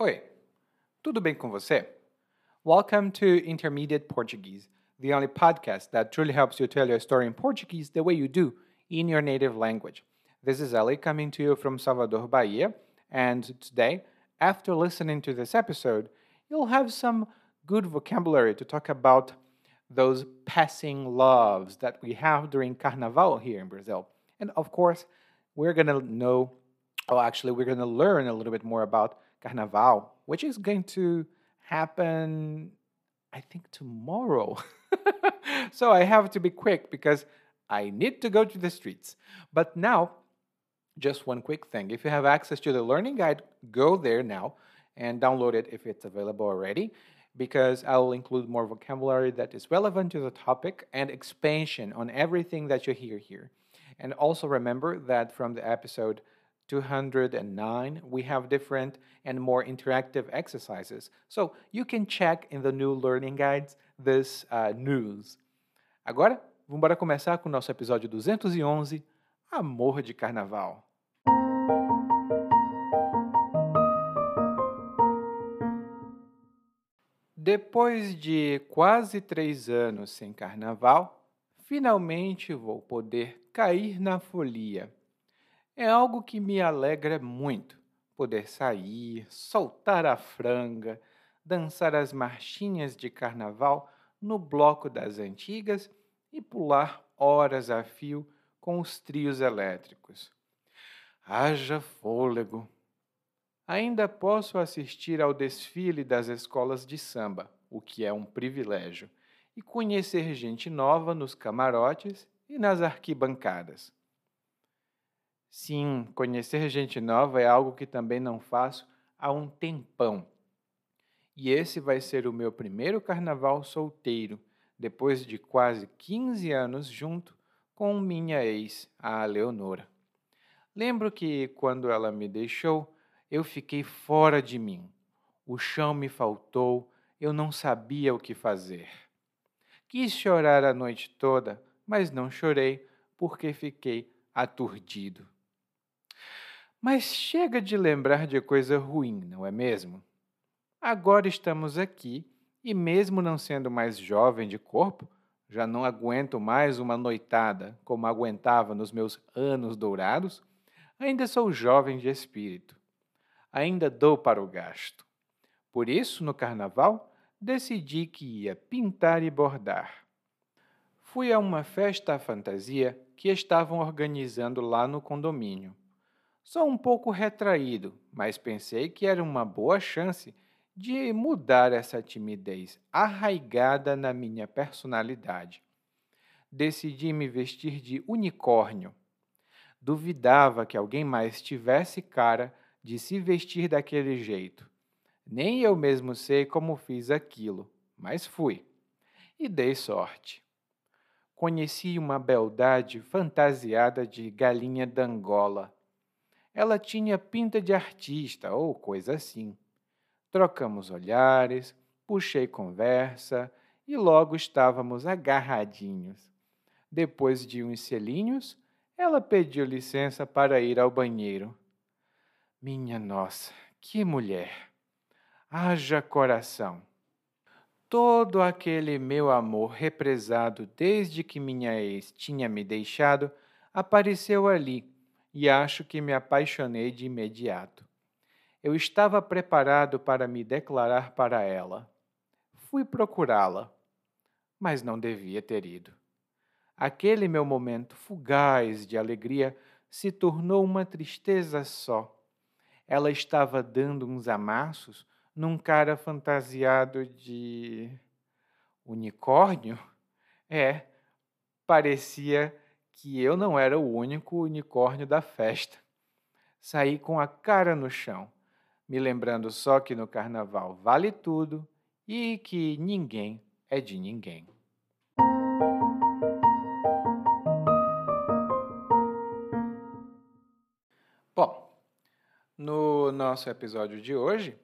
Oi, tudo bem com você? Welcome to Intermediate Portuguese, the only podcast that truly helps you tell your story in Portuguese the way you do in your native language. This is Ellie coming to you from Salvador, Bahia, and today, after listening to this episode, you'll have some good vocabulary to talk about those passing loves that we have during Carnaval here in Brazil. And of course, we're going to know, or actually, we're going to learn a little bit more about Carnaval, which is going to happen, I think, tomorrow. so I have to be quick because I need to go to the streets. But now, just one quick thing if you have access to the learning guide, go there now and download it if it's available already because I will include more vocabulary that is relevant to the topic and expansion on everything that you hear here. And also remember that from the episode 209, we have different and more interactive exercises. So you can check in the new learning guides this uh, news. Agora, vamos começar com o nosso episódio 211, Amor de Carnaval. Depois de quase três anos sem carnaval, finalmente vou poder cair na folia. É algo que me alegra muito poder sair, soltar a franga, dançar as marchinhas de carnaval no bloco das antigas e pular horas a fio com os trios elétricos. Haja fôlego! Ainda posso assistir ao desfile das escolas de samba, o que é um privilégio, e conhecer gente nova nos camarotes e nas arquibancadas. Sim, conhecer gente nova é algo que também não faço há um tempão. E esse vai ser o meu primeiro carnaval solteiro, depois de quase 15 anos junto com minha ex, a Leonora. Lembro que, quando ela me deixou, eu fiquei fora de mim. O chão me faltou, eu não sabia o que fazer. Quis chorar a noite toda, mas não chorei porque fiquei aturdido. Mas chega de lembrar de coisa ruim, não é mesmo? Agora estamos aqui e, mesmo não sendo mais jovem de corpo, já não aguento mais uma noitada como aguentava nos meus anos dourados, ainda sou jovem de espírito ainda dou para o gasto. Por isso, no carnaval, decidi que ia pintar e bordar. Fui a uma festa à fantasia que estavam organizando lá no condomínio. Sou um pouco retraído, mas pensei que era uma boa chance de mudar essa timidez arraigada na minha personalidade. Decidi me vestir de unicórnio. Duvidava que alguém mais tivesse cara de se vestir daquele jeito. Nem eu mesmo sei como fiz aquilo, mas fui. E dei sorte. Conheci uma beldade fantasiada de galinha d'Angola. Ela tinha pinta de artista ou coisa assim. Trocamos olhares, puxei conversa e logo estávamos agarradinhos. Depois de uns selinhos, ela pediu licença para ir ao banheiro. Minha nossa, que mulher! Haja coração! Todo aquele meu amor represado desde que minha ex tinha me deixado apareceu ali e acho que me apaixonei de imediato. Eu estava preparado para me declarar para ela. Fui procurá-la, mas não devia ter ido. Aquele meu momento fugaz de alegria se tornou uma tristeza só ela estava dando uns amassos num cara fantasiado de unicórnio? É, parecia que eu não era o único unicórnio da festa. Saí com a cara no chão, me lembrando só que no carnaval vale tudo e que ninguém é de ninguém. No nosso episódio de hoje,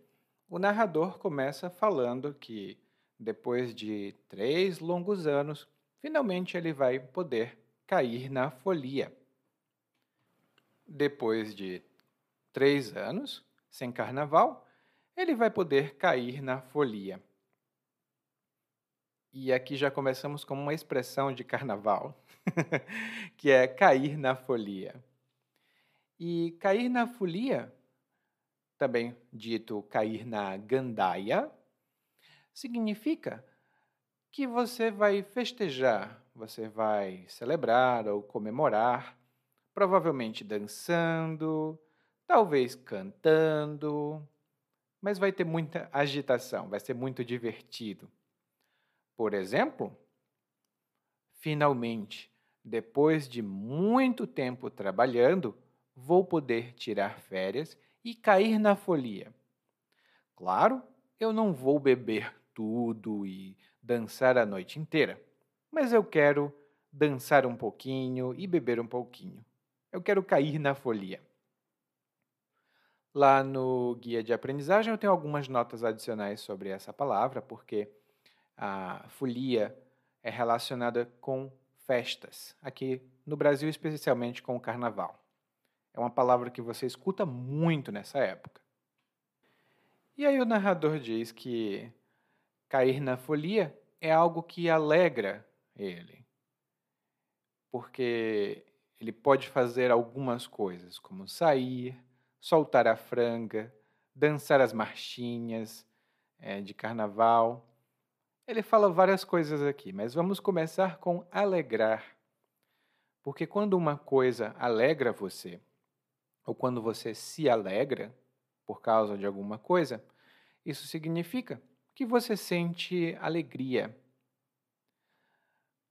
o narrador começa falando que, depois de três longos anos, finalmente ele vai poder cair na folia. Depois de três anos sem carnaval, ele vai poder cair na folia. E aqui já começamos com uma expressão de carnaval, que é cair na folia. E cair na folia, também dito cair na gandaia, significa que você vai festejar, você vai celebrar ou comemorar, provavelmente dançando, talvez cantando, mas vai ter muita agitação, vai ser muito divertido. Por exemplo, finalmente, depois de muito tempo trabalhando, vou poder tirar férias e cair na folia. Claro, eu não vou beber tudo e dançar a noite inteira, mas eu quero dançar um pouquinho e beber um pouquinho. Eu quero cair na folia. Lá no guia de aprendizagem eu tenho algumas notas adicionais sobre essa palavra, porque a folia é relacionada com festas, aqui no Brasil especialmente com o carnaval. É uma palavra que você escuta muito nessa época. E aí o narrador diz que cair na folia é algo que alegra ele, porque ele pode fazer algumas coisas, como sair, soltar a franga, dançar as marchinhas é, de carnaval. Ele fala várias coisas aqui, mas vamos começar com alegrar. Porque quando uma coisa alegra você, ou quando você se alegra por causa de alguma coisa, isso significa que você sente alegria.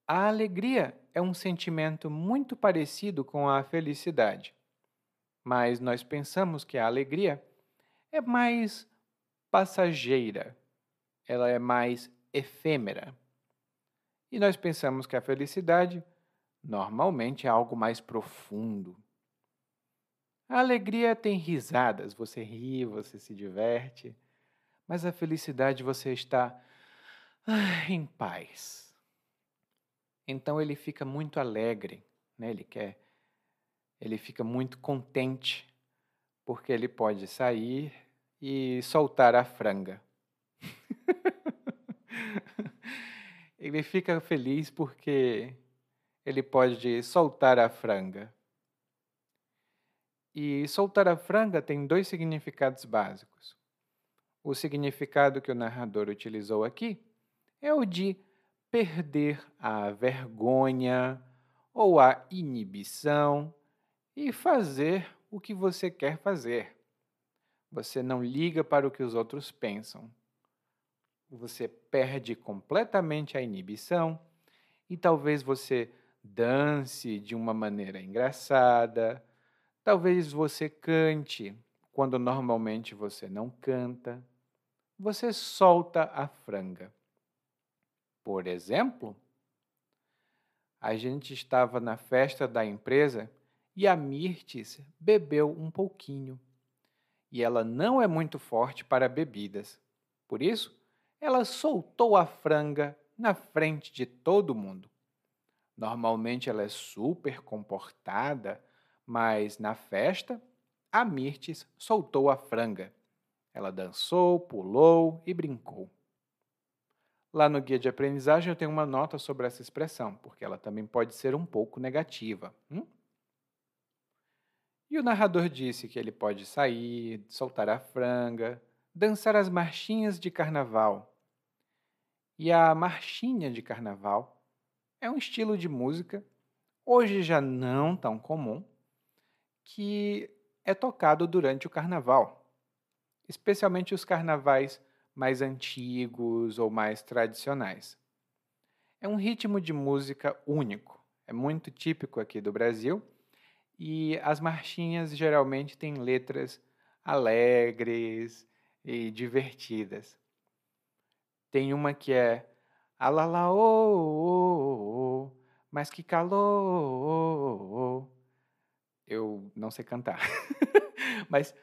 A alegria é um sentimento muito parecido com a felicidade mas nós pensamos que a alegria é mais passageira, ela é mais efêmera. E nós pensamos que a felicidade normalmente é algo mais profundo. A alegria tem risadas, você ri, você se diverte, mas a felicidade você está ah, em paz. Então ele fica muito alegre, né? ele quer ele fica muito contente porque ele pode sair e soltar a franga. ele fica feliz porque ele pode soltar a franga. E soltar a franga tem dois significados básicos. O significado que o narrador utilizou aqui é o de perder a vergonha ou a inibição e fazer o que você quer fazer. Você não liga para o que os outros pensam. Você perde completamente a inibição e talvez você dance de uma maneira engraçada, talvez você cante quando normalmente você não canta. Você solta a franga. Por exemplo, a gente estava na festa da empresa e a Mirtes bebeu um pouquinho. E ela não é muito forte para bebidas. Por isso, ela soltou a franga na frente de todo mundo. Normalmente ela é super comportada, mas na festa, a Mirtes soltou a franga. Ela dançou, pulou e brincou. Lá no guia de aprendizagem eu tenho uma nota sobre essa expressão, porque ela também pode ser um pouco negativa. Hum? E o narrador disse que ele pode sair, soltar a franga, dançar as marchinhas de carnaval. E a marchinha de carnaval é um estilo de música, hoje já não tão comum, que é tocado durante o carnaval, especialmente os carnavais mais antigos ou mais tradicionais. É um ritmo de música único, é muito típico aqui do Brasil e as marchinhas geralmente têm letras alegres e divertidas. Tem uma que é Alala, oh, oh, oh, mas que calor. Eu não sei cantar, mas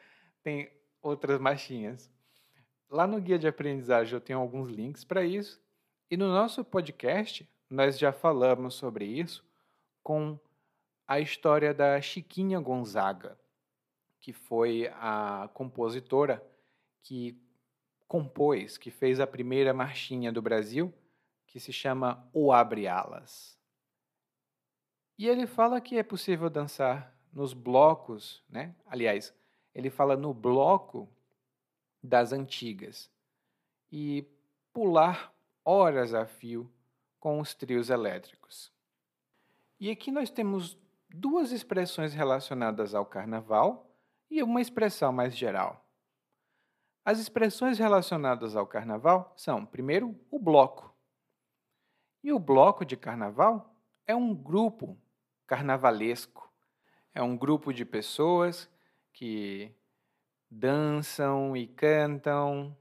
tem outras marchinhas. Lá no guia de aprendizagem eu tenho alguns links para isso. E no nosso podcast nós já falamos sobre isso com a história da Chiquinha Gonzaga, que foi a compositora que compôs, que fez a primeira marchinha do Brasil, que se chama O Abre Alas. E ele fala que é possível dançar nos blocos, né? Aliás, ele fala no bloco das antigas e pular horas a fio com os trios elétricos. E aqui nós temos duas expressões relacionadas ao carnaval e uma expressão mais geral. As expressões relacionadas ao carnaval são, primeiro, o bloco. E o bloco de carnaval é um grupo carnavalesco. É um grupo de pessoas que dançam e cantam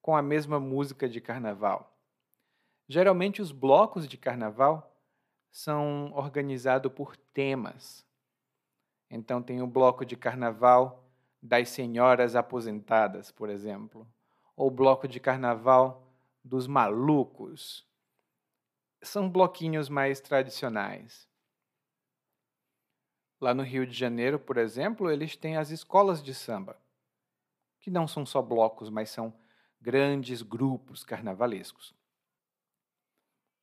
com a mesma música de carnaval. Geralmente, os blocos de carnaval são organizados por temas. Então, tem o bloco de carnaval das senhoras aposentadas, por exemplo, ou o bloco de carnaval dos malucos. São bloquinhos mais tradicionais. Lá no Rio de Janeiro, por exemplo, eles têm as escolas de samba, que não são só blocos, mas são grandes grupos carnavalescos.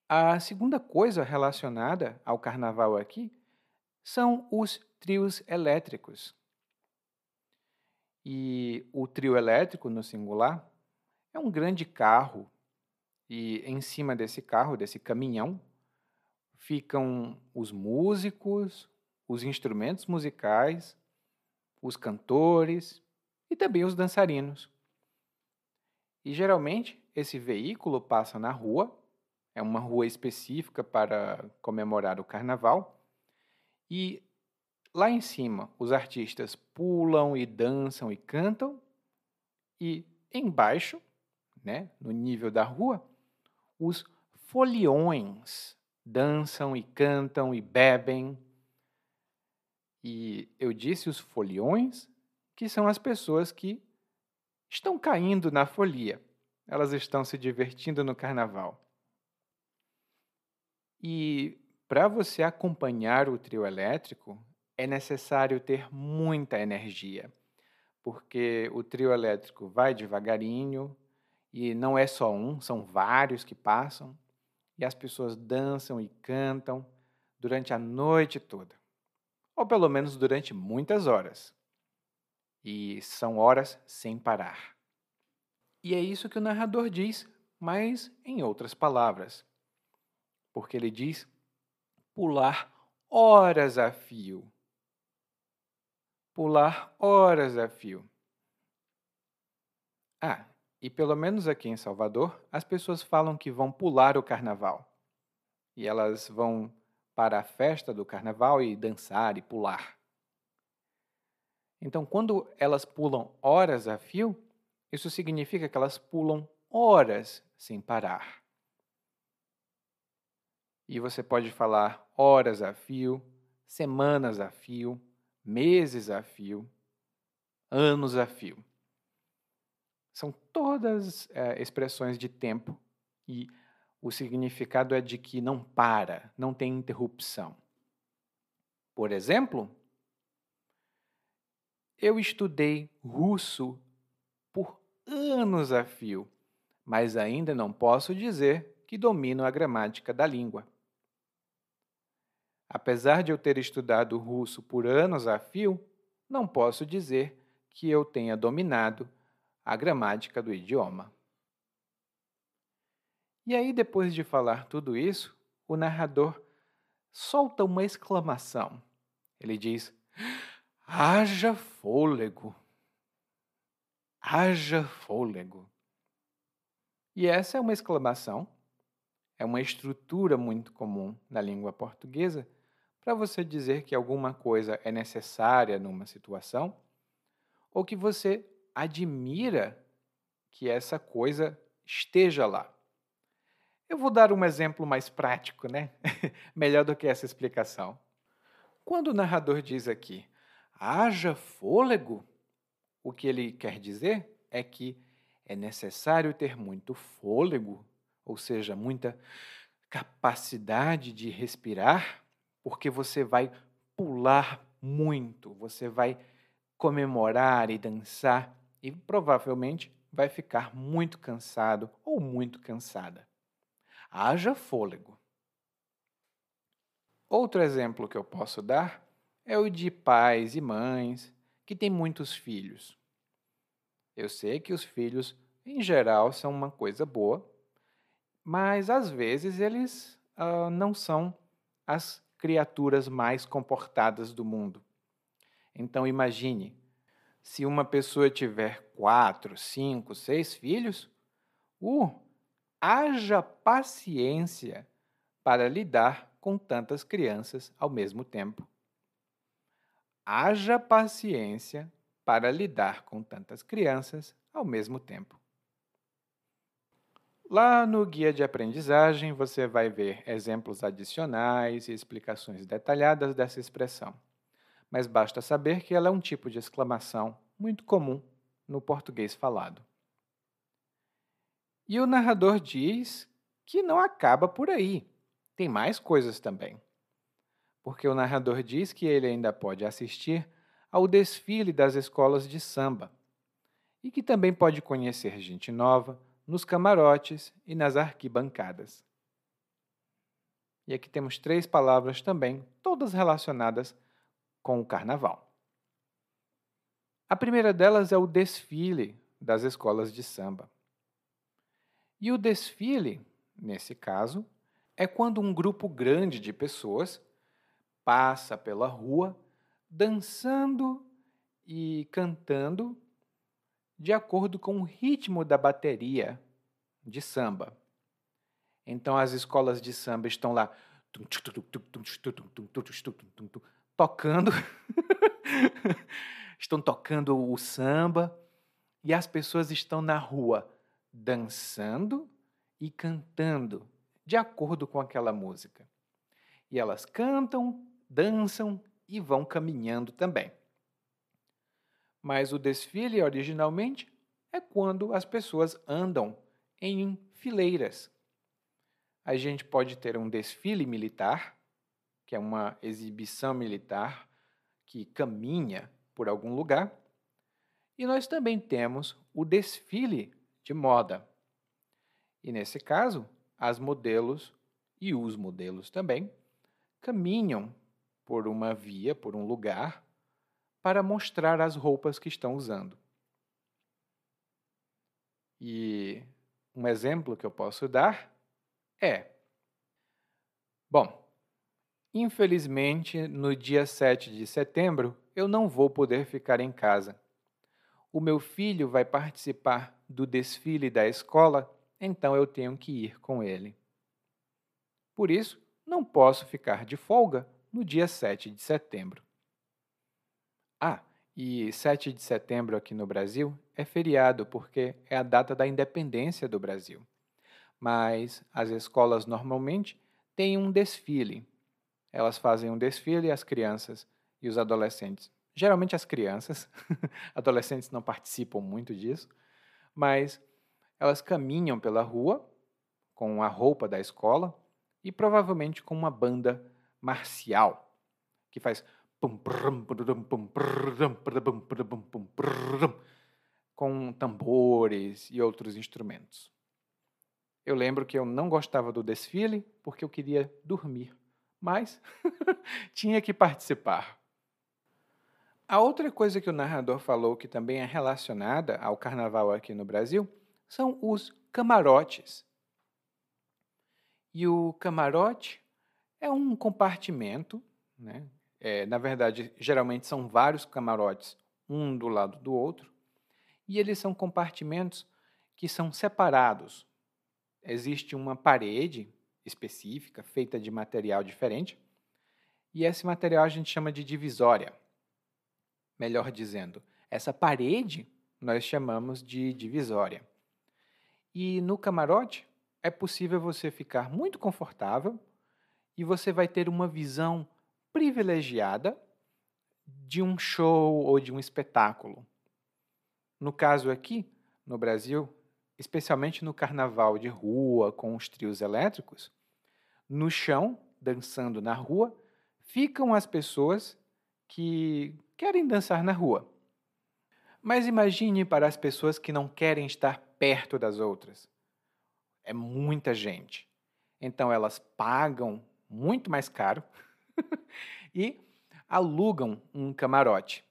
A segunda coisa relacionada ao carnaval aqui são os trios elétricos. E o trio elétrico, no singular, é um grande carro. E em cima desse carro, desse caminhão, ficam os músicos, os instrumentos musicais, os cantores e também os dançarinos. E geralmente esse veículo passa na rua, é uma rua específica para comemorar o carnaval, e lá em cima os artistas pulam e dançam e cantam, e embaixo, né, no nível da rua, os foliões dançam e cantam e bebem. E eu disse os foliões, que são as pessoas que estão caindo na folia. Elas estão se divertindo no carnaval. E para você acompanhar o trio elétrico, é necessário ter muita energia, porque o trio elétrico vai devagarinho e não é só um, são vários que passam, e as pessoas dançam e cantam durante a noite toda, ou pelo menos durante muitas horas. E são horas sem parar. E é isso que o narrador diz, mas em outras palavras. Porque ele diz pular horas a fio. Pular horas a fio. Ah, e pelo menos aqui em Salvador, as pessoas falam que vão pular o carnaval. E elas vão para a festa do carnaval e dançar e pular. Então, quando elas pulam horas a fio, isso significa que elas pulam horas sem parar. E você pode falar horas a fio, semanas a fio, meses a fio, anos a fio. São todas é, expressões de tempo e o significado é de que não para, não tem interrupção. Por exemplo, eu estudei russo por anos a fio, mas ainda não posso dizer que domino a gramática da língua. Apesar de eu ter estudado russo por anos a fio, não posso dizer que eu tenha dominado a gramática do idioma. E aí, depois de falar tudo isso, o narrador solta uma exclamação. Ele diz: Haja fôlego! haja fôlego. E essa é uma exclamação, é uma estrutura muito comum na língua portuguesa para você dizer que alguma coisa é necessária numa situação ou que você admira que essa coisa esteja lá. Eu vou dar um exemplo mais prático, né? Melhor do que essa explicação. Quando o narrador diz aqui, haja fôlego, o que ele quer dizer é que é necessário ter muito fôlego, ou seja, muita capacidade de respirar, porque você vai pular muito, você vai comemorar e dançar e provavelmente vai ficar muito cansado ou muito cansada. Haja fôlego. Outro exemplo que eu posso dar é o de pais e mães que têm muitos filhos. Eu sei que os filhos, em geral, são uma coisa boa, mas às vezes eles uh, não são as criaturas mais comportadas do mundo. Então imagine, se uma pessoa tiver quatro, cinco, seis filhos, uh, haja paciência para lidar com tantas crianças ao mesmo tempo. Haja paciência para lidar com tantas crianças ao mesmo tempo. Lá no guia de aprendizagem você vai ver exemplos adicionais e explicações detalhadas dessa expressão, mas basta saber que ela é um tipo de exclamação muito comum no português falado. E o narrador diz que não acaba por aí, tem mais coisas também. Porque o narrador diz que ele ainda pode assistir ao desfile das escolas de samba e que também pode conhecer gente nova nos camarotes e nas arquibancadas. E aqui temos três palavras também, todas relacionadas com o carnaval. A primeira delas é o desfile das escolas de samba. E o desfile, nesse caso, é quando um grupo grande de pessoas passa pela rua dançando e cantando de acordo com o ritmo da bateria de samba. Então as escolas de samba estão lá tocando, estão tocando o samba e as pessoas estão na rua dançando e cantando de acordo com aquela música. E elas cantam, dançam e vão caminhando também. Mas o desfile, originalmente, é quando as pessoas andam em fileiras. A gente pode ter um desfile militar, que é uma exibição militar que caminha por algum lugar, e nós também temos o desfile de moda. E nesse caso, as modelos e os modelos também caminham por uma via, por um lugar, para mostrar as roupas que estão usando. E um exemplo que eu posso dar é: Bom, infelizmente, no dia 7 de setembro, eu não vou poder ficar em casa. O meu filho vai participar do desfile da escola, então eu tenho que ir com ele. Por isso, não posso ficar de folga no dia 7 de setembro. Ah, e 7 de setembro aqui no Brasil é feriado porque é a data da independência do Brasil. Mas as escolas normalmente têm um desfile. Elas fazem um desfile as crianças e os adolescentes. Geralmente as crianças, adolescentes não participam muito disso, mas elas caminham pela rua com a roupa da escola e provavelmente com uma banda marcial que faz com tambores e outros instrumentos. Eu lembro que eu não gostava do desfile porque eu queria dormir, mas tinha que participar. A outra coisa que o narrador falou que também é relacionada ao carnaval aqui no Brasil são os camarotes. E o camarote é um compartimento né, é, na verdade, geralmente são vários camarotes, um do lado do outro, e eles são compartimentos que são separados. Existe uma parede específica, feita de material diferente, e esse material a gente chama de divisória. Melhor dizendo, essa parede nós chamamos de divisória. E no camarote é possível você ficar muito confortável e você vai ter uma visão privilegiada de um show ou de um espetáculo. No caso aqui, no Brasil, especialmente no carnaval de rua com os trios elétricos, no chão, dançando na rua, ficam as pessoas que querem dançar na rua. Mas imagine para as pessoas que não querem estar perto das outras. É muita gente. Então elas pagam muito mais caro e alugam um camarote.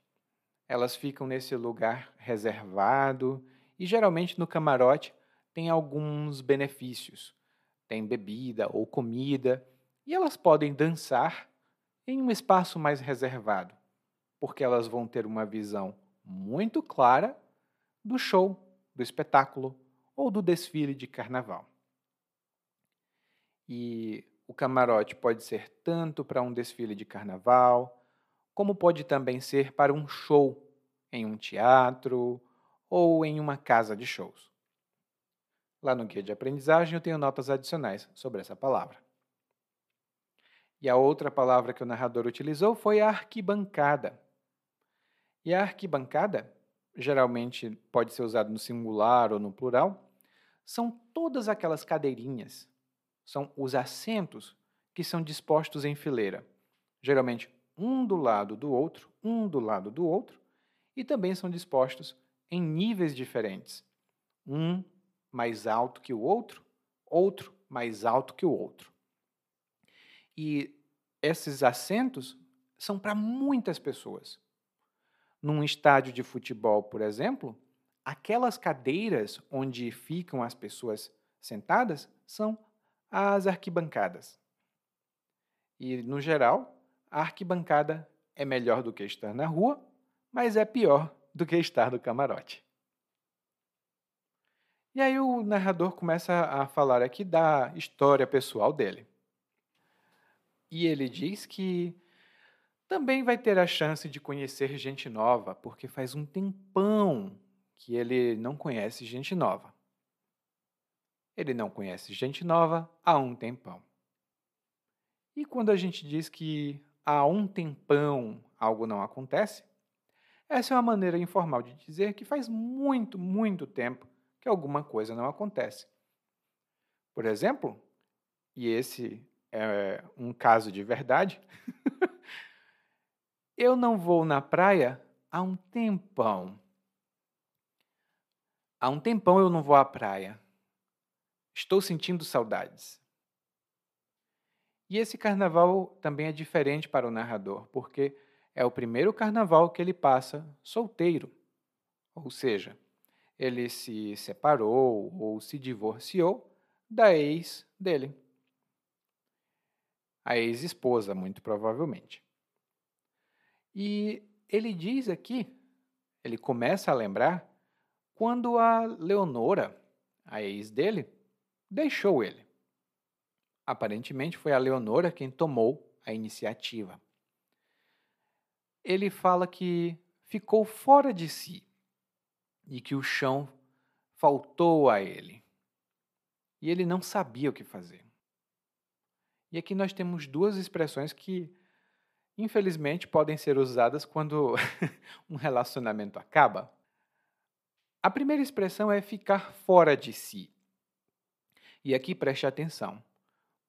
Elas ficam nesse lugar reservado e geralmente no camarote tem alguns benefícios. Tem bebida ou comida e elas podem dançar em um espaço mais reservado, porque elas vão ter uma visão muito clara do show, do espetáculo ou do desfile de carnaval. E o camarote pode ser tanto para um desfile de carnaval, como pode também ser para um show em um teatro ou em uma casa de shows. Lá no guia de aprendizagem eu tenho notas adicionais sobre essa palavra. E a outra palavra que o narrador utilizou foi arquibancada. E a arquibancada, geralmente pode ser usado no singular ou no plural, são todas aquelas cadeirinhas, são os assentos que são dispostos em fileira, geralmente um do lado do outro, um do lado do outro, e também são dispostos em níveis diferentes, um mais alto que o outro, outro mais alto que o outro. E esses assentos são para muitas pessoas. Num estádio de futebol, por exemplo, aquelas cadeiras onde ficam as pessoas sentadas são as arquibancadas. E, no geral, a arquibancada é melhor do que estar na rua, mas é pior do que estar no camarote. E aí o narrador começa a falar aqui da história pessoal dele. E ele diz que também vai ter a chance de conhecer gente nova, porque faz um tempão que ele não conhece gente nova. Ele não conhece gente nova há um tempão. E quando a gente diz que há um tempão algo não acontece, essa é uma maneira informal de dizer que faz muito, muito tempo que alguma coisa não acontece. Por exemplo, e esse é um caso de verdade, eu não vou na praia há um tempão. Há um tempão eu não vou à praia. Estou sentindo saudades. E esse carnaval também é diferente para o narrador, porque é o primeiro carnaval que ele passa solteiro. Ou seja, ele se separou ou se divorciou da ex dele a ex-esposa, muito provavelmente. E ele diz aqui, ele começa a lembrar, quando a Leonora, a ex dele, deixou ele. Aparentemente foi a Leonora quem tomou a iniciativa. Ele fala que ficou fora de si e que o chão faltou a ele. E ele não sabia o que fazer. E aqui nós temos duas expressões que, infelizmente, podem ser usadas quando um relacionamento acaba. A primeira expressão é ficar fora de si. E aqui preste atenção.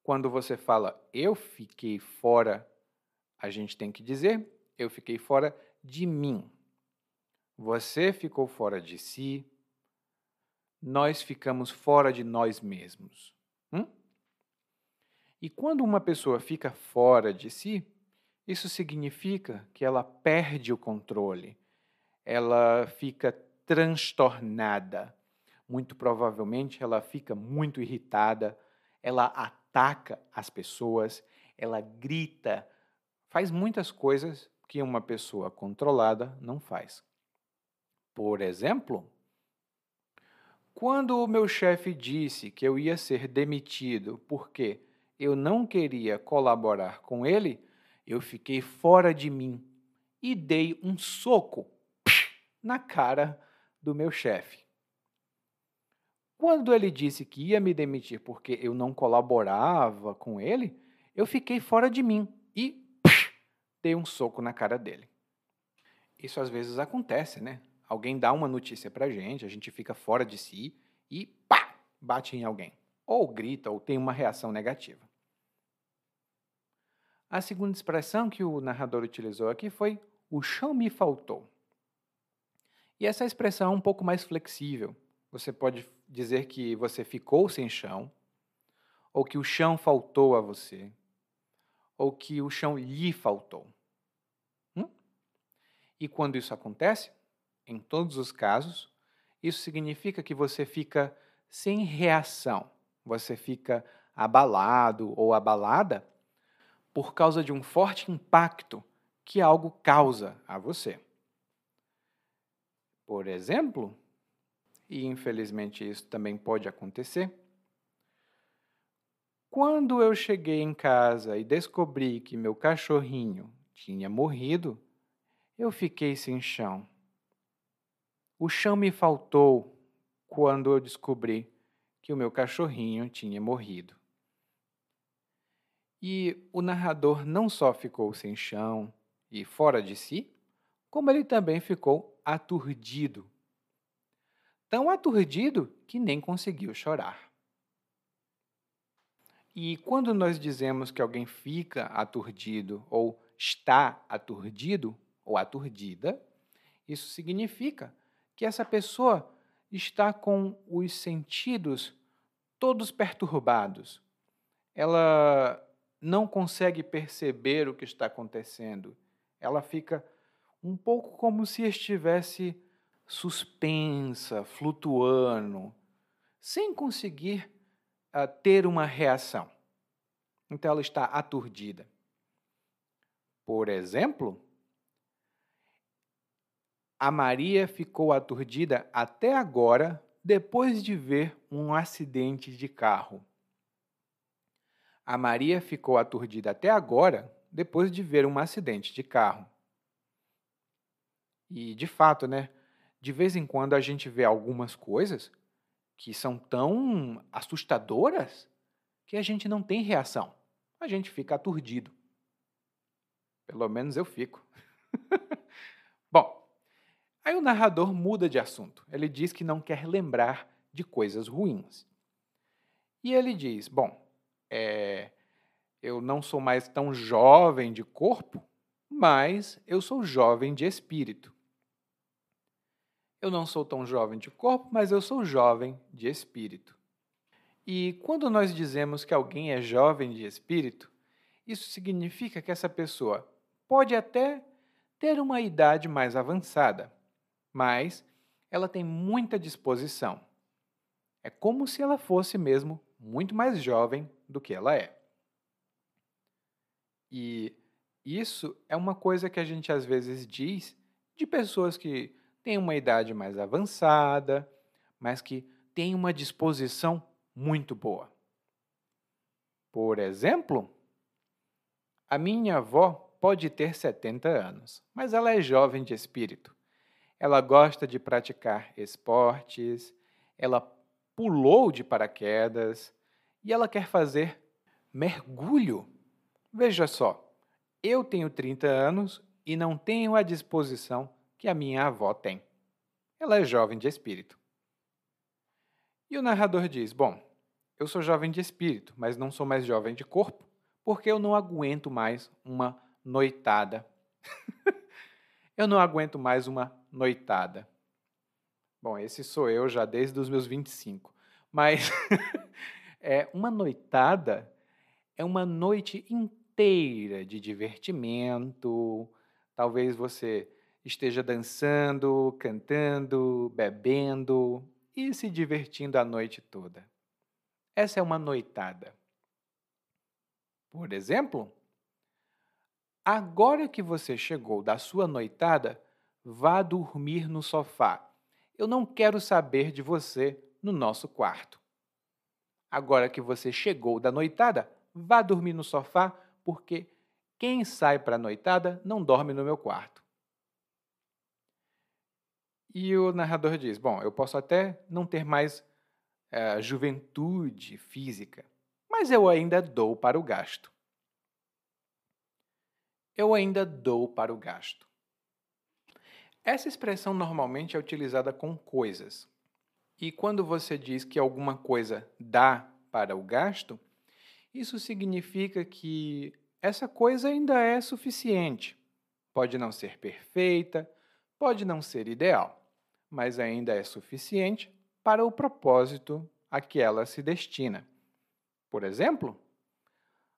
Quando você fala eu fiquei fora, a gente tem que dizer eu fiquei fora de mim. Você ficou fora de si. Nós ficamos fora de nós mesmos. Hum? E quando uma pessoa fica fora de si, isso significa que ela perde o controle, ela fica transtornada. Muito provavelmente ela fica muito irritada, ela ataca as pessoas, ela grita, faz muitas coisas que uma pessoa controlada não faz. Por exemplo, quando o meu chefe disse que eu ia ser demitido porque eu não queria colaborar com ele, eu fiquei fora de mim e dei um soco na cara do meu chefe. Quando ele disse que ia me demitir porque eu não colaborava com ele, eu fiquei fora de mim e dei um soco na cara dele. Isso às vezes acontece, né? Alguém dá uma notícia pra gente, a gente fica fora de si e pá, bate em alguém ou grita ou tem uma reação negativa. A segunda expressão que o narrador utilizou aqui foi o chão me faltou. E essa expressão é um pouco mais flexível. Você pode dizer que você ficou sem chão, ou que o chão faltou a você, ou que o chão lhe faltou. Hum? E quando isso acontece, em todos os casos, isso significa que você fica sem reação, você fica abalado ou abalada por causa de um forte impacto que algo causa a você. Por exemplo, e infelizmente isso também pode acontecer, quando eu cheguei em casa e descobri que meu cachorrinho tinha morrido, eu fiquei sem chão. O chão me faltou quando eu descobri que o meu cachorrinho tinha morrido. E o narrador não só ficou sem chão e fora de si, como ele também ficou aturdido. Tão aturdido que nem conseguiu chorar. E quando nós dizemos que alguém fica aturdido ou está aturdido ou aturdida, isso significa que essa pessoa está com os sentidos todos perturbados. Ela não consegue perceber o que está acontecendo. Ela fica um pouco como se estivesse suspensa, flutuando, sem conseguir uh, ter uma reação. Então ela está aturdida. Por exemplo, a Maria ficou aturdida até agora depois de ver um acidente de carro. A Maria ficou aturdida até agora depois de ver um acidente de carro. E, de fato, né, de vez em quando a gente vê algumas coisas que são tão assustadoras que a gente não tem reação. A gente fica aturdido. Pelo menos eu fico. Bom, Aí o narrador muda de assunto. Ele diz que não quer lembrar de coisas ruins. E ele diz: Bom, é, eu não sou mais tão jovem de corpo, mas eu sou jovem de espírito. Eu não sou tão jovem de corpo, mas eu sou jovem de espírito. E quando nós dizemos que alguém é jovem de espírito, isso significa que essa pessoa pode até ter uma idade mais avançada, mas ela tem muita disposição. É como se ela fosse mesmo muito mais jovem do que ela é. E isso é uma coisa que a gente às vezes diz de pessoas que têm uma idade mais avançada, mas que têm uma disposição muito boa. Por exemplo, a minha avó pode ter 70 anos, mas ela é jovem de espírito. Ela gosta de praticar esportes, ela pulou de paraquedas e ela quer fazer mergulho. Veja só, eu tenho 30 anos e não tenho a disposição que a minha avó tem. Ela é jovem de espírito. E o narrador diz: Bom, eu sou jovem de espírito, mas não sou mais jovem de corpo, porque eu não aguento mais uma noitada. eu não aguento mais uma noitada. Bom, esse sou eu já desde os meus 25. Mas é uma noitada é uma noite inteira de divertimento. Talvez você esteja dançando, cantando, bebendo e se divertindo a noite toda. Essa é uma noitada. Por exemplo, agora que você chegou da sua noitada, vá dormir no sofá. Eu não quero saber de você no nosso quarto. Agora que você chegou da noitada, vá dormir no sofá, porque quem sai para a noitada não dorme no meu quarto. E o narrador diz: Bom, eu posso até não ter mais é, juventude física, mas eu ainda dou para o gasto. Eu ainda dou para o gasto. Essa expressão normalmente é utilizada com coisas. E quando você diz que alguma coisa dá para o gasto, isso significa que essa coisa ainda é suficiente. Pode não ser perfeita, pode não ser ideal, mas ainda é suficiente para o propósito a que ela se destina. Por exemplo,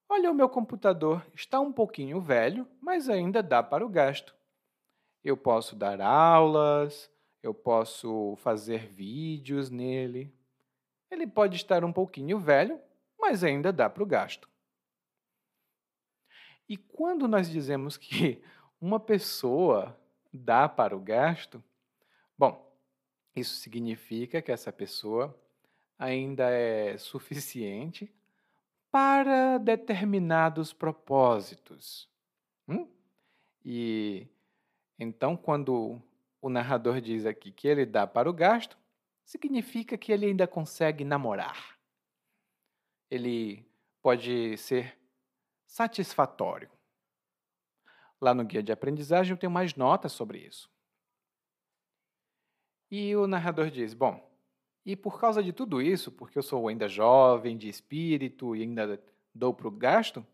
olha, o meu computador está um pouquinho velho, mas ainda dá para o gasto. Eu posso dar aulas, eu posso fazer vídeos nele. Ele pode estar um pouquinho velho, mas ainda dá para o gasto. E quando nós dizemos que uma pessoa dá para o gasto, bom, isso significa que essa pessoa ainda é suficiente para determinados propósitos. Hum? E então, quando o narrador diz aqui que ele dá para o gasto, significa que ele ainda consegue namorar. Ele pode ser satisfatório. Lá no guia de aprendizagem eu tenho mais notas sobre isso. E o narrador diz: Bom, e por causa de tudo isso, porque eu sou ainda jovem, de espírito e ainda dou para o gasto,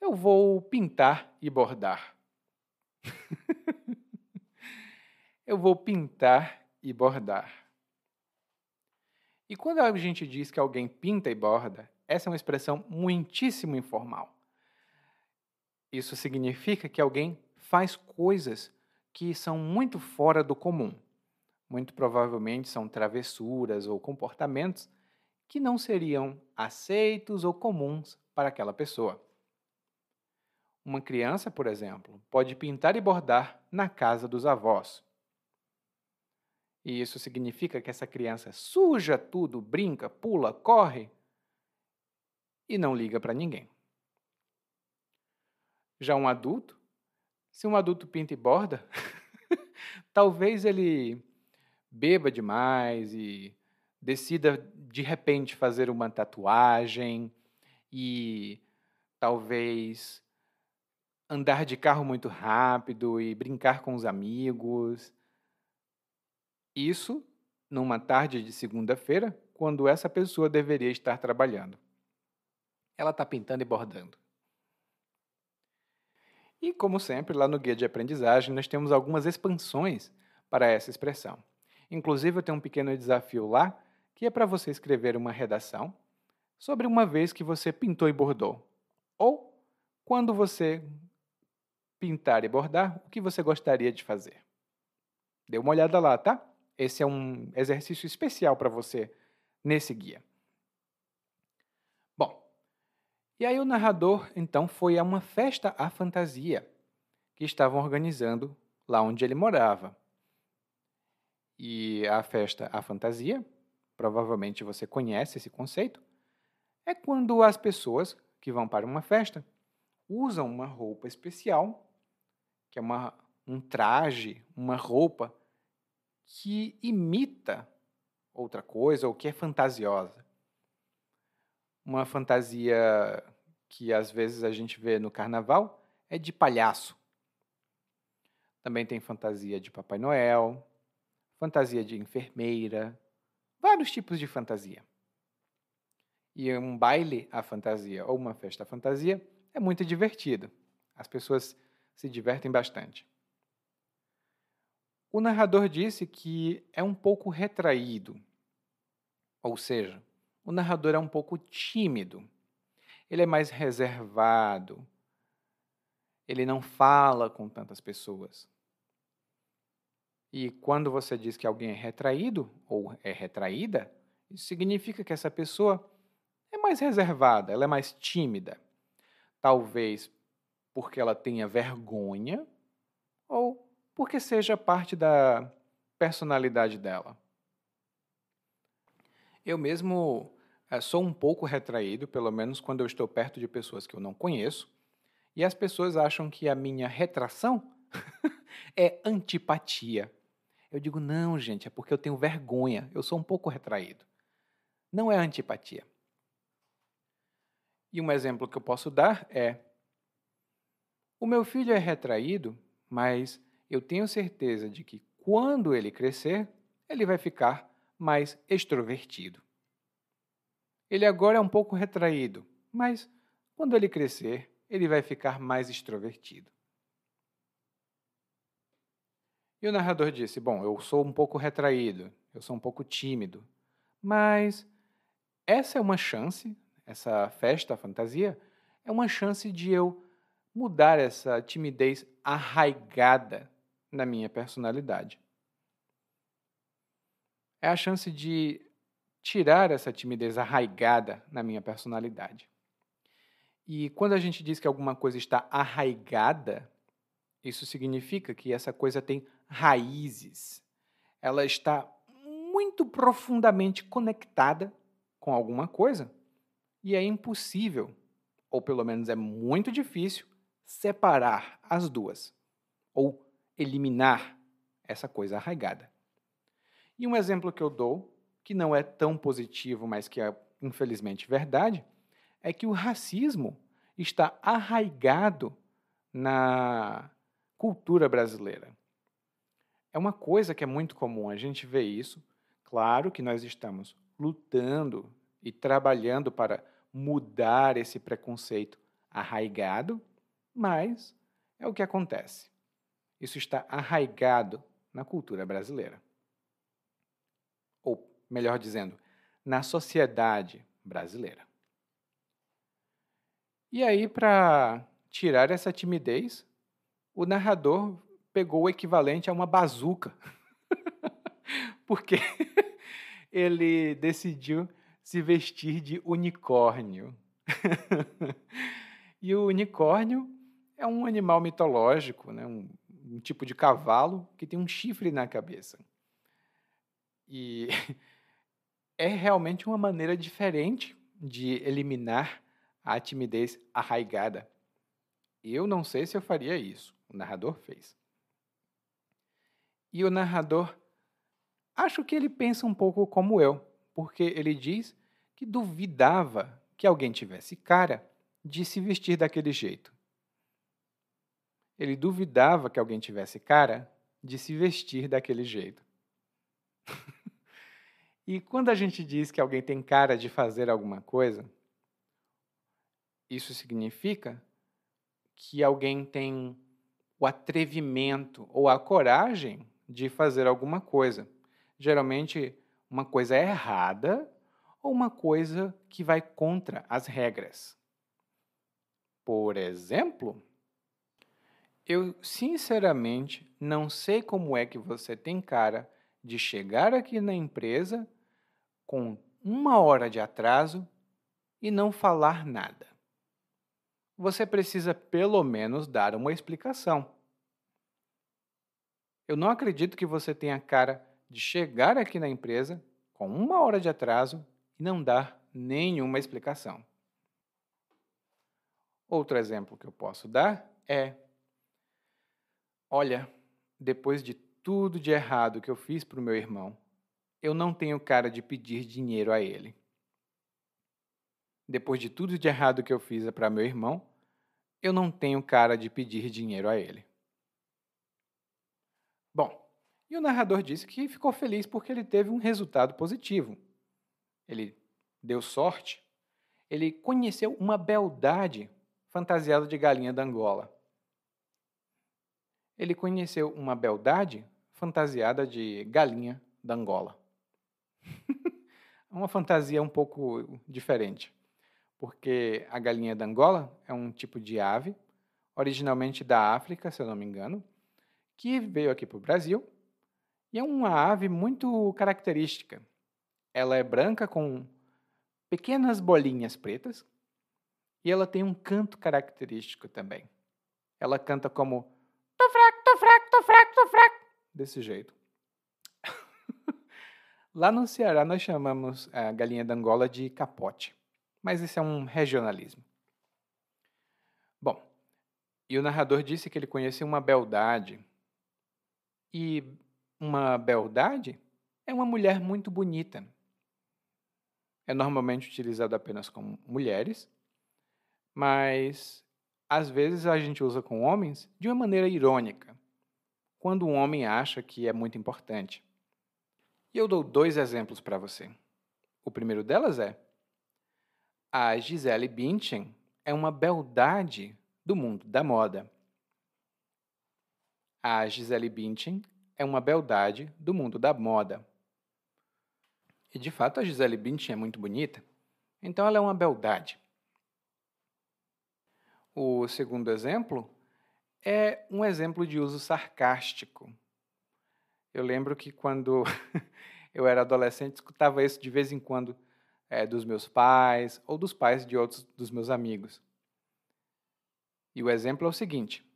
eu vou pintar e bordar. eu vou pintar e bordar. E quando a gente diz que alguém pinta e borda, essa é uma expressão muitíssimo informal. Isso significa que alguém faz coisas que são muito fora do comum. Muito provavelmente são travessuras ou comportamentos que não seriam aceitos ou comuns para aquela pessoa. Uma criança, por exemplo, pode pintar e bordar na casa dos avós. E isso significa que essa criança suja tudo, brinca, pula, corre e não liga para ninguém. Já um adulto, se um adulto pinta e borda, talvez ele beba demais e decida de repente fazer uma tatuagem e talvez andar de carro muito rápido e brincar com os amigos. Isso numa tarde de segunda-feira, quando essa pessoa deveria estar trabalhando. Ela está pintando e bordando. E, como sempre, lá no guia de aprendizagem, nós temos algumas expansões para essa expressão. Inclusive, eu tenho um pequeno desafio lá, que é para você escrever uma redação sobre uma vez que você pintou e bordou. Ou quando você pintar e bordar, o que você gostaria de fazer. Dê uma olhada lá, tá? Esse é um exercício especial para você nesse guia. E aí o narrador então foi a uma festa à fantasia que estavam organizando lá onde ele morava. E a festa à fantasia, provavelmente você conhece esse conceito, é quando as pessoas que vão para uma festa usam uma roupa especial, que é uma, um traje, uma roupa que imita outra coisa ou que é fantasiosa uma fantasia que às vezes a gente vê no carnaval é de palhaço. Também tem fantasia de Papai Noel, fantasia de enfermeira, vários tipos de fantasia. E um baile à fantasia ou uma festa à fantasia é muito divertido. As pessoas se divertem bastante. O narrador disse que é um pouco retraído, ou seja, o narrador é um pouco tímido. Ele é mais reservado. Ele não fala com tantas pessoas. E quando você diz que alguém é retraído ou é retraída, isso significa que essa pessoa é mais reservada, ela é mais tímida. Talvez porque ela tenha vergonha ou porque seja parte da personalidade dela. Eu mesmo é, sou um pouco retraído, pelo menos quando eu estou perto de pessoas que eu não conheço, e as pessoas acham que a minha retração é antipatia. Eu digo, não, gente, é porque eu tenho vergonha, eu sou um pouco retraído. Não é antipatia. E um exemplo que eu posso dar é: o meu filho é retraído, mas eu tenho certeza de que quando ele crescer, ele vai ficar mais extrovertido. Ele agora é um pouco retraído, mas quando ele crescer, ele vai ficar mais extrovertido. E o narrador disse: Bom, eu sou um pouco retraído, eu sou um pouco tímido, mas essa é uma chance, essa festa, a fantasia, é uma chance de eu mudar essa timidez arraigada na minha personalidade. É a chance de tirar essa timidez arraigada na minha personalidade. E quando a gente diz que alguma coisa está arraigada, isso significa que essa coisa tem raízes. Ela está muito profundamente conectada com alguma coisa e é impossível, ou pelo menos é muito difícil, separar as duas ou eliminar essa coisa arraigada. E um exemplo que eu dou, que não é tão positivo, mas que é infelizmente verdade, é que o racismo está arraigado na cultura brasileira. É uma coisa que é muito comum, a gente vê isso. Claro que nós estamos lutando e trabalhando para mudar esse preconceito arraigado, mas é o que acontece. Isso está arraigado na cultura brasileira. Ou, melhor dizendo, na sociedade brasileira. E aí, para tirar essa timidez, o narrador pegou o equivalente a uma bazuca. Porque ele decidiu se vestir de unicórnio. e o unicórnio é um animal mitológico, né? um, um tipo de cavalo que tem um chifre na cabeça. E é realmente uma maneira diferente de eliminar a timidez arraigada. Eu não sei se eu faria isso. O narrador fez. E o narrador, acho que ele pensa um pouco como eu, porque ele diz que duvidava que alguém tivesse cara de se vestir daquele jeito. Ele duvidava que alguém tivesse cara de se vestir daquele jeito. e quando a gente diz que alguém tem cara de fazer alguma coisa, isso significa que alguém tem o atrevimento ou a coragem de fazer alguma coisa. Geralmente, uma coisa errada ou uma coisa que vai contra as regras. Por exemplo, eu sinceramente não sei como é que você tem cara de chegar aqui na empresa com uma hora de atraso e não falar nada. Você precisa pelo menos dar uma explicação. Eu não acredito que você tenha cara de chegar aqui na empresa com uma hora de atraso e não dar nenhuma explicação. Outro exemplo que eu posso dar é: olha, depois de tudo de errado que eu fiz para o meu irmão, eu não tenho cara de pedir dinheiro a ele. Depois de tudo de errado que eu fiz para meu irmão, eu não tenho cara de pedir dinheiro a ele. Bom, e o narrador disse que ficou feliz porque ele teve um resultado positivo. Ele deu sorte, ele conheceu uma beldade fantasiada de galinha da Angola. Ele conheceu uma beldade fantasiada de galinha da Angola. uma fantasia um pouco diferente, porque a galinha da Angola é um tipo de ave, originalmente da África, se eu não me engano, que veio aqui para o Brasil e é uma ave muito característica. Ela é branca com pequenas bolinhas pretas e ela tem um canto característico também. Ela canta como tô fraco, tô fraco, tô fraco, tô fraco, desse jeito. Lá no Ceará nós chamamos a galinha da Angola de capote, mas isso é um regionalismo. Bom, e o narrador disse que ele conhecia uma beldade e uma beldade é uma mulher muito bonita. É normalmente utilizado apenas com mulheres, mas às vezes a gente usa com homens de uma maneira irônica, quando um homem acha que é muito importante. E eu dou dois exemplos para você. O primeiro delas é: a Gisele Bündchen é uma beldade do mundo da moda. A Gisele Bündchen é uma beldade do mundo da moda. E de fato a Gisele Bündchen é muito bonita, então ela é uma beldade. O segundo exemplo é um exemplo de uso sarcástico. Eu lembro que quando eu era adolescente, escutava isso de vez em quando é, dos meus pais ou dos pais de outros dos meus amigos. E o exemplo é o seguinte: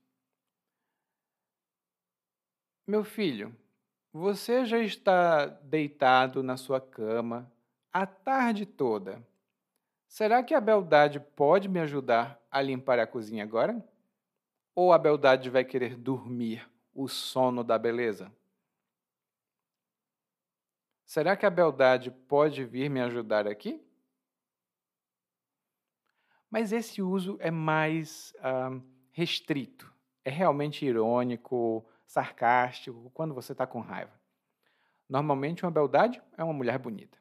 Meu filho, você já está deitado na sua cama a tarde toda. Será que a beldade pode me ajudar a limpar a cozinha agora? Ou a beldade vai querer dormir o sono da beleza? Será que a beldade pode vir me ajudar aqui? Mas esse uso é mais uh, restrito, é realmente irônico, sarcástico, quando você está com raiva. Normalmente, uma beldade é uma mulher bonita.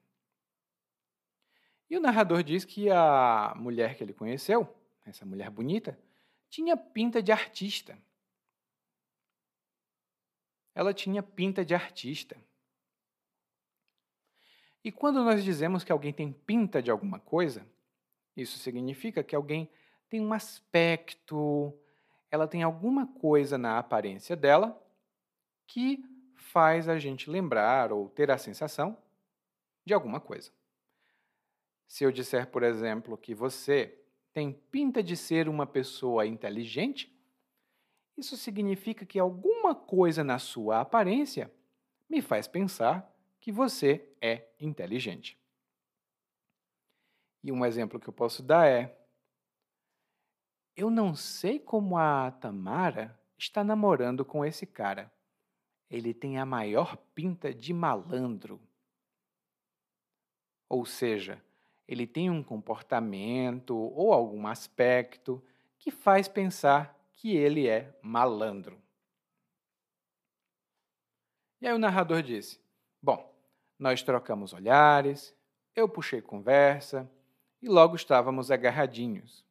E o narrador diz que a mulher que ele conheceu, essa mulher bonita, tinha pinta de artista. Ela tinha pinta de artista. E quando nós dizemos que alguém tem pinta de alguma coisa, isso significa que alguém tem um aspecto, ela tem alguma coisa na aparência dela que faz a gente lembrar ou ter a sensação de alguma coisa. Se eu disser, por exemplo, que você tem pinta de ser uma pessoa inteligente, isso significa que alguma coisa na sua aparência me faz pensar que você é inteligente. E um exemplo que eu posso dar é: eu não sei como a Tamara está namorando com esse cara. Ele tem a maior pinta de malandro. Ou seja, ele tem um comportamento ou algum aspecto que faz pensar que ele é malandro. E aí o narrador disse: Bom, nós trocamos olhares, eu puxei conversa, e logo estávamos agarradinhos.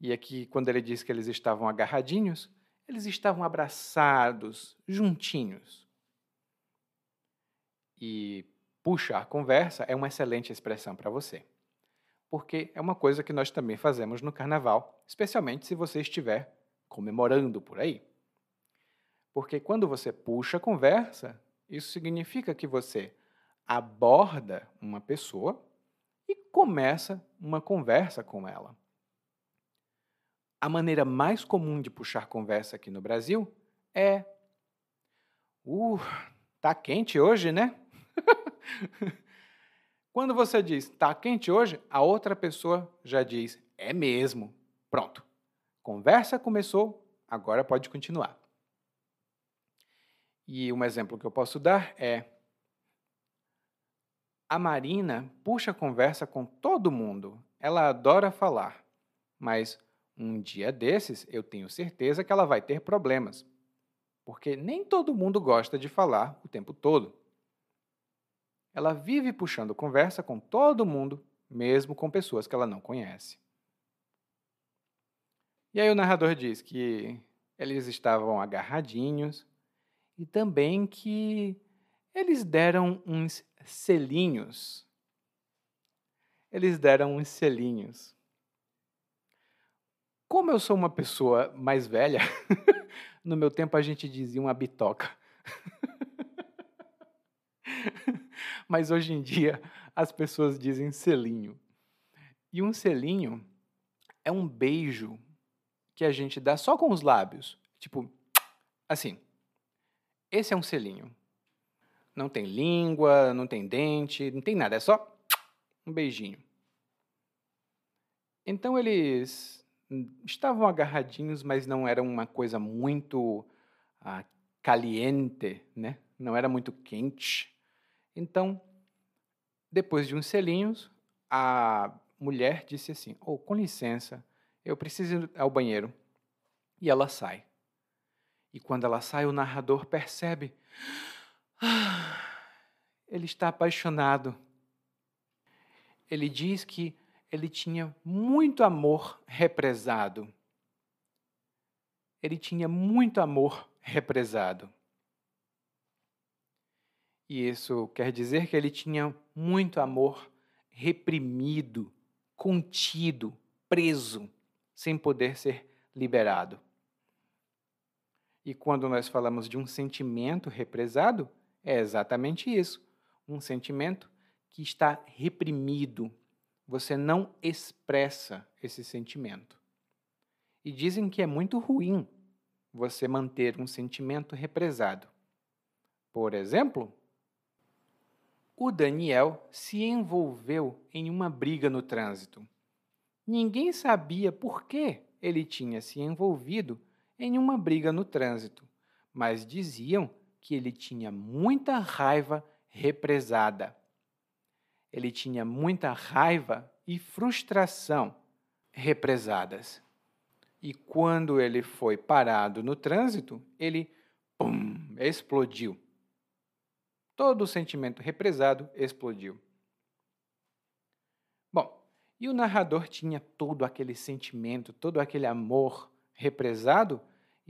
E aqui, quando ele diz que eles estavam agarradinhos, eles estavam abraçados, juntinhos. E puxar conversa é uma excelente expressão para você. Porque é uma coisa que nós também fazemos no carnaval, especialmente se você estiver comemorando por aí. Porque quando você puxa conversa, isso significa que você aborda uma pessoa e começa uma conversa com ela. A maneira mais comum de puxar conversa aqui no Brasil é: Uh, tá quente hoje, né? Quando você diz tá quente hoje, a outra pessoa já diz é mesmo. Pronto. Conversa começou, agora pode continuar. E um exemplo que eu posso dar é: a Marina puxa conversa com todo mundo. Ela adora falar. Mas um dia desses eu tenho certeza que ela vai ter problemas. Porque nem todo mundo gosta de falar o tempo todo. Ela vive puxando conversa com todo mundo, mesmo com pessoas que ela não conhece. E aí o narrador diz que eles estavam agarradinhos e também que eles deram uns selinhos. Eles deram uns selinhos. Como eu sou uma pessoa mais velha, no meu tempo a gente dizia uma bitoca. Mas hoje em dia as pessoas dizem selinho. E um selinho é um beijo que a gente dá só com os lábios. Tipo, assim. Esse é um selinho. Não tem língua, não tem dente, não tem nada, é só um beijinho. Então eles estavam agarradinhos, mas não era uma coisa muito ah, caliente, né? não era muito quente. Então, depois de uns selinhos, a mulher disse assim: Oh, com licença, eu preciso ir ao banheiro. E ela sai. E quando ela sai, o narrador percebe ele está apaixonado. Ele diz que ele tinha muito amor represado. Ele tinha muito amor represado. E isso quer dizer que ele tinha muito amor reprimido, contido, preso, sem poder ser liberado. E quando nós falamos de um sentimento represado, é exatamente isso. Um sentimento que está reprimido. Você não expressa esse sentimento. E dizem que é muito ruim você manter um sentimento represado. Por exemplo, o Daniel se envolveu em uma briga no trânsito. Ninguém sabia por que ele tinha se envolvido em uma briga no trânsito, mas diziam que ele tinha muita raiva represada. Ele tinha muita raiva e frustração represadas. E quando ele foi parado no trânsito, ele pum, explodiu. Todo o sentimento represado explodiu. Bom, e o narrador tinha todo aquele sentimento, todo aquele amor represado,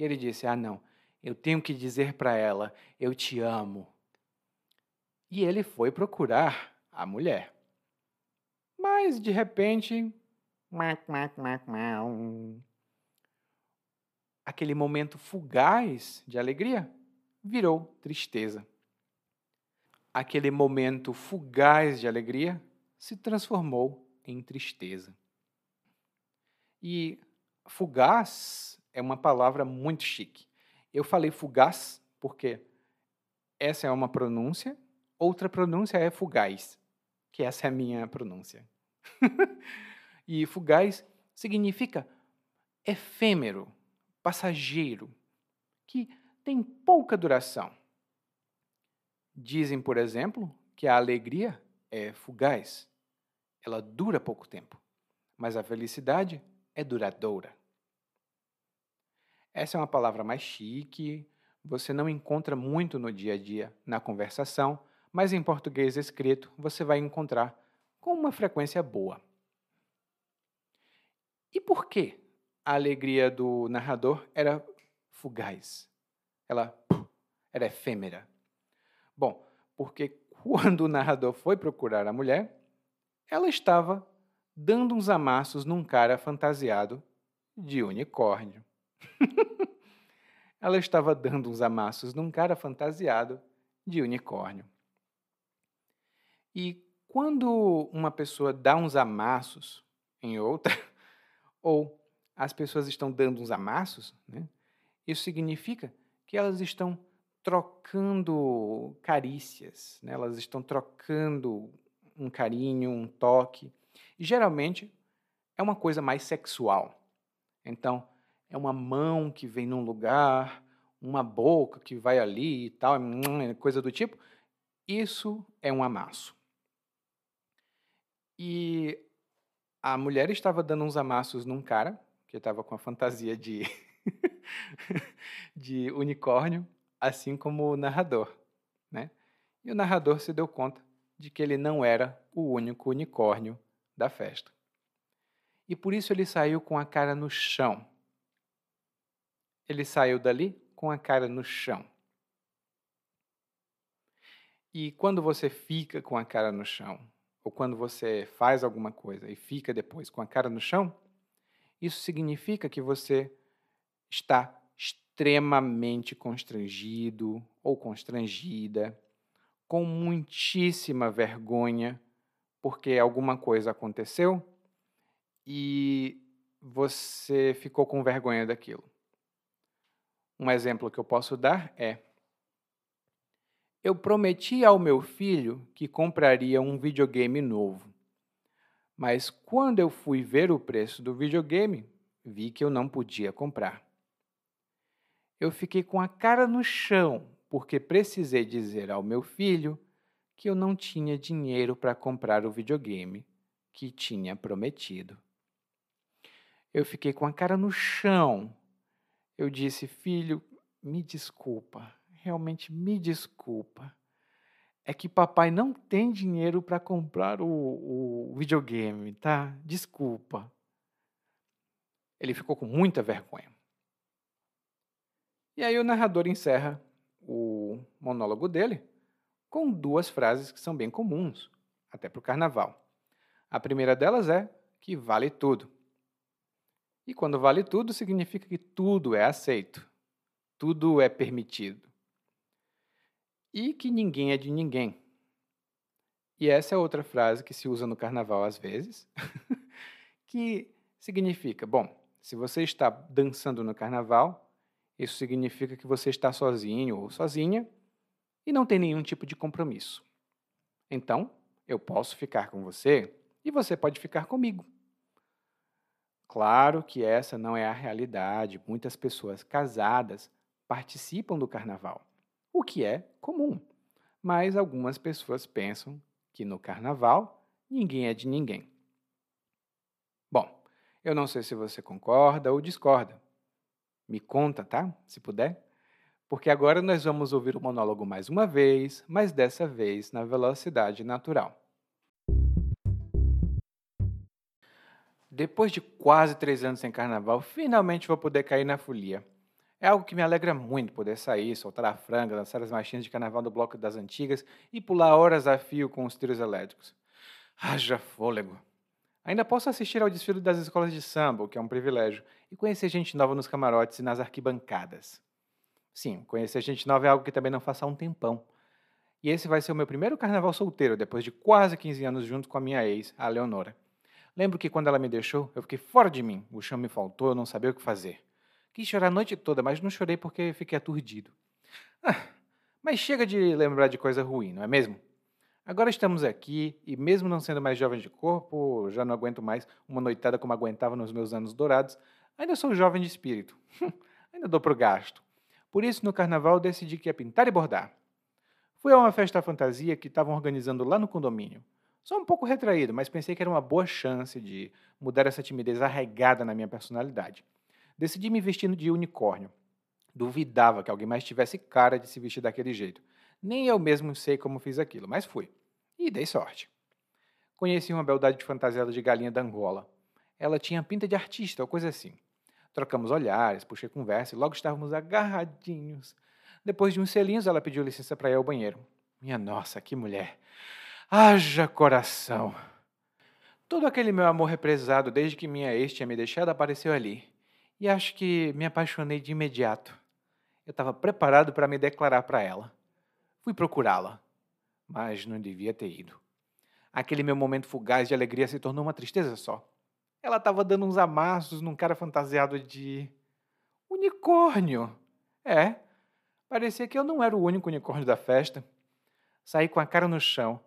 e ele disse: Ah, não, eu tenho que dizer para ela, eu te amo. E ele foi procurar a mulher. Mas, de repente, aquele momento fugaz de alegria virou tristeza. Aquele momento fugaz de alegria se transformou em tristeza. E fugaz é uma palavra muito chique. Eu falei fugaz porque essa é uma pronúncia, outra pronúncia é fugaz, que essa é a minha pronúncia. e fugaz significa efêmero, passageiro, que tem pouca duração. Dizem, por exemplo, que a alegria é fugaz. Ela dura pouco tempo, mas a felicidade é duradoura. Essa é uma palavra mais chique, você não encontra muito no dia a dia, na conversação, mas em português escrito você vai encontrar com uma frequência boa. E por que a alegria do narrador era fugaz? Ela era efêmera. Bom, porque quando o narrador foi procurar a mulher, ela estava dando uns amassos num cara fantasiado de unicórnio. ela estava dando uns amassos num cara fantasiado de unicórnio. E quando uma pessoa dá uns amassos em outra, ou as pessoas estão dando uns amassos, né, isso significa que elas estão trocando carícias, né, elas estão trocando um carinho, um toque. E geralmente é uma coisa mais sexual. Então, é uma mão que vem num lugar, uma boca que vai ali e tal, coisa do tipo. Isso é um amasso. E a mulher estava dando uns amassos num cara, que estava com a fantasia de, de unicórnio, assim como o narrador. Né? E o narrador se deu conta de que ele não era o único unicórnio da festa. E por isso ele saiu com a cara no chão, ele saiu dali com a cara no chão. E quando você fica com a cara no chão, ou quando você faz alguma coisa e fica depois com a cara no chão, isso significa que você está extremamente constrangido ou constrangida, com muitíssima vergonha, porque alguma coisa aconteceu e você ficou com vergonha daquilo. Um exemplo que eu posso dar é: eu prometi ao meu filho que compraria um videogame novo. Mas quando eu fui ver o preço do videogame, vi que eu não podia comprar. Eu fiquei com a cara no chão porque precisei dizer ao meu filho que eu não tinha dinheiro para comprar o videogame que tinha prometido. Eu fiquei com a cara no chão eu disse: Filho, me desculpa, realmente me desculpa. É que papai não tem dinheiro para comprar o, o videogame, tá? Desculpa. Ele ficou com muita vergonha. E aí o narrador encerra o monólogo dele com duas frases que são bem comuns, até para o carnaval. A primeira delas é que vale tudo. E quando vale tudo, significa que tudo é aceito, tudo é permitido. E que ninguém é de ninguém. E essa é outra frase que se usa no carnaval às vezes, que significa: bom, se você está dançando no carnaval, isso significa que você está sozinho ou sozinha e não tem nenhum tipo de compromisso. Então, eu posso ficar com você e você pode ficar comigo. Claro que essa não é a realidade. Muitas pessoas casadas participam do carnaval, o que é comum. Mas algumas pessoas pensam que no carnaval ninguém é de ninguém. Bom, eu não sei se você concorda ou discorda. Me conta, tá? Se puder. Porque agora nós vamos ouvir o monólogo mais uma vez, mas dessa vez na velocidade natural. Depois de quase três anos sem carnaval, finalmente vou poder cair na folia. É algo que me alegra muito poder sair, soltar a franga, dançar as marchinhas de carnaval do Bloco das Antigas e pular horas a fio com os tiros elétricos. Haja fôlego! Ainda posso assistir ao desfile das escolas de samba, o que é um privilégio, e conhecer gente nova nos camarotes e nas arquibancadas. Sim, conhecer gente nova é algo que também não faça há um tempão. E esse vai ser o meu primeiro carnaval solteiro, depois de quase 15 anos junto com a minha ex, a Leonora. Lembro que quando ela me deixou, eu fiquei fora de mim. O chão me faltou, eu não sabia o que fazer. Quis chorar a noite toda, mas não chorei porque fiquei aturdido. Ah, mas chega de lembrar de coisa ruim, não é mesmo? Agora estamos aqui e, mesmo não sendo mais jovem de corpo, já não aguento mais uma noitada como aguentava nos meus anos dourados, ainda sou jovem de espírito. ainda dou pro gasto. Por isso, no carnaval, decidi que ia pintar e bordar. Fui a uma festa fantasia que estavam organizando lá no condomínio. Sou um pouco retraído, mas pensei que era uma boa chance de mudar essa timidez arraigada na minha personalidade. Decidi me vestir de unicórnio. Duvidava que alguém mais tivesse cara de se vestir daquele jeito. Nem eu mesmo sei como fiz aquilo, mas fui. E dei sorte. Conheci uma beldade de fantasiada de galinha da Angola. Ela tinha pinta de artista ou coisa assim. Trocamos olhares, puxei conversa e logo estávamos agarradinhos. Depois de uns selinhos, ela pediu licença para ir ao banheiro. Minha nossa, que mulher! Haja coração! Todo aquele meu amor represado desde que minha ex tinha me deixado apareceu ali. E acho que me apaixonei de imediato. Eu estava preparado para me declarar para ela. Fui procurá-la, mas não devia ter ido. Aquele meu momento fugaz de alegria se tornou uma tristeza só. Ela estava dando uns amassos num cara fantasiado de. unicórnio. É, parecia que eu não era o único unicórnio da festa. Saí com a cara no chão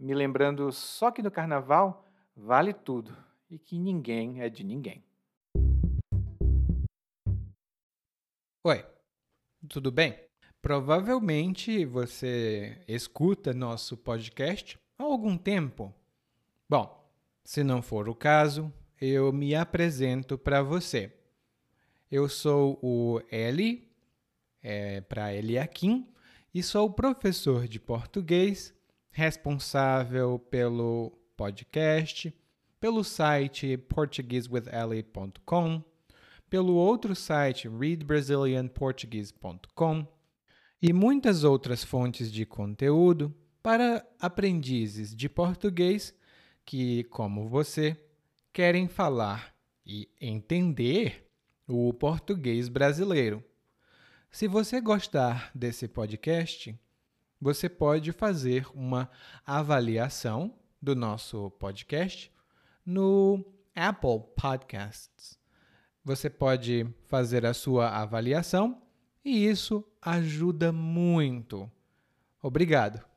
me lembrando só que no carnaval vale tudo e que ninguém é de ninguém. Oi, tudo bem? Provavelmente você escuta nosso podcast há algum tempo. Bom, se não for o caso, eu me apresento para você. Eu sou o Eli, é, para Eliakim, e sou professor de português responsável pelo podcast, pelo site portuguesewithellie.com, pelo outro site readbrazilianportuguese.com e muitas outras fontes de conteúdo para aprendizes de português que, como você, querem falar e entender o português brasileiro. Se você gostar desse podcast, você pode fazer uma avaliação do nosso podcast no Apple Podcasts. Você pode fazer a sua avaliação e isso ajuda muito. Obrigado.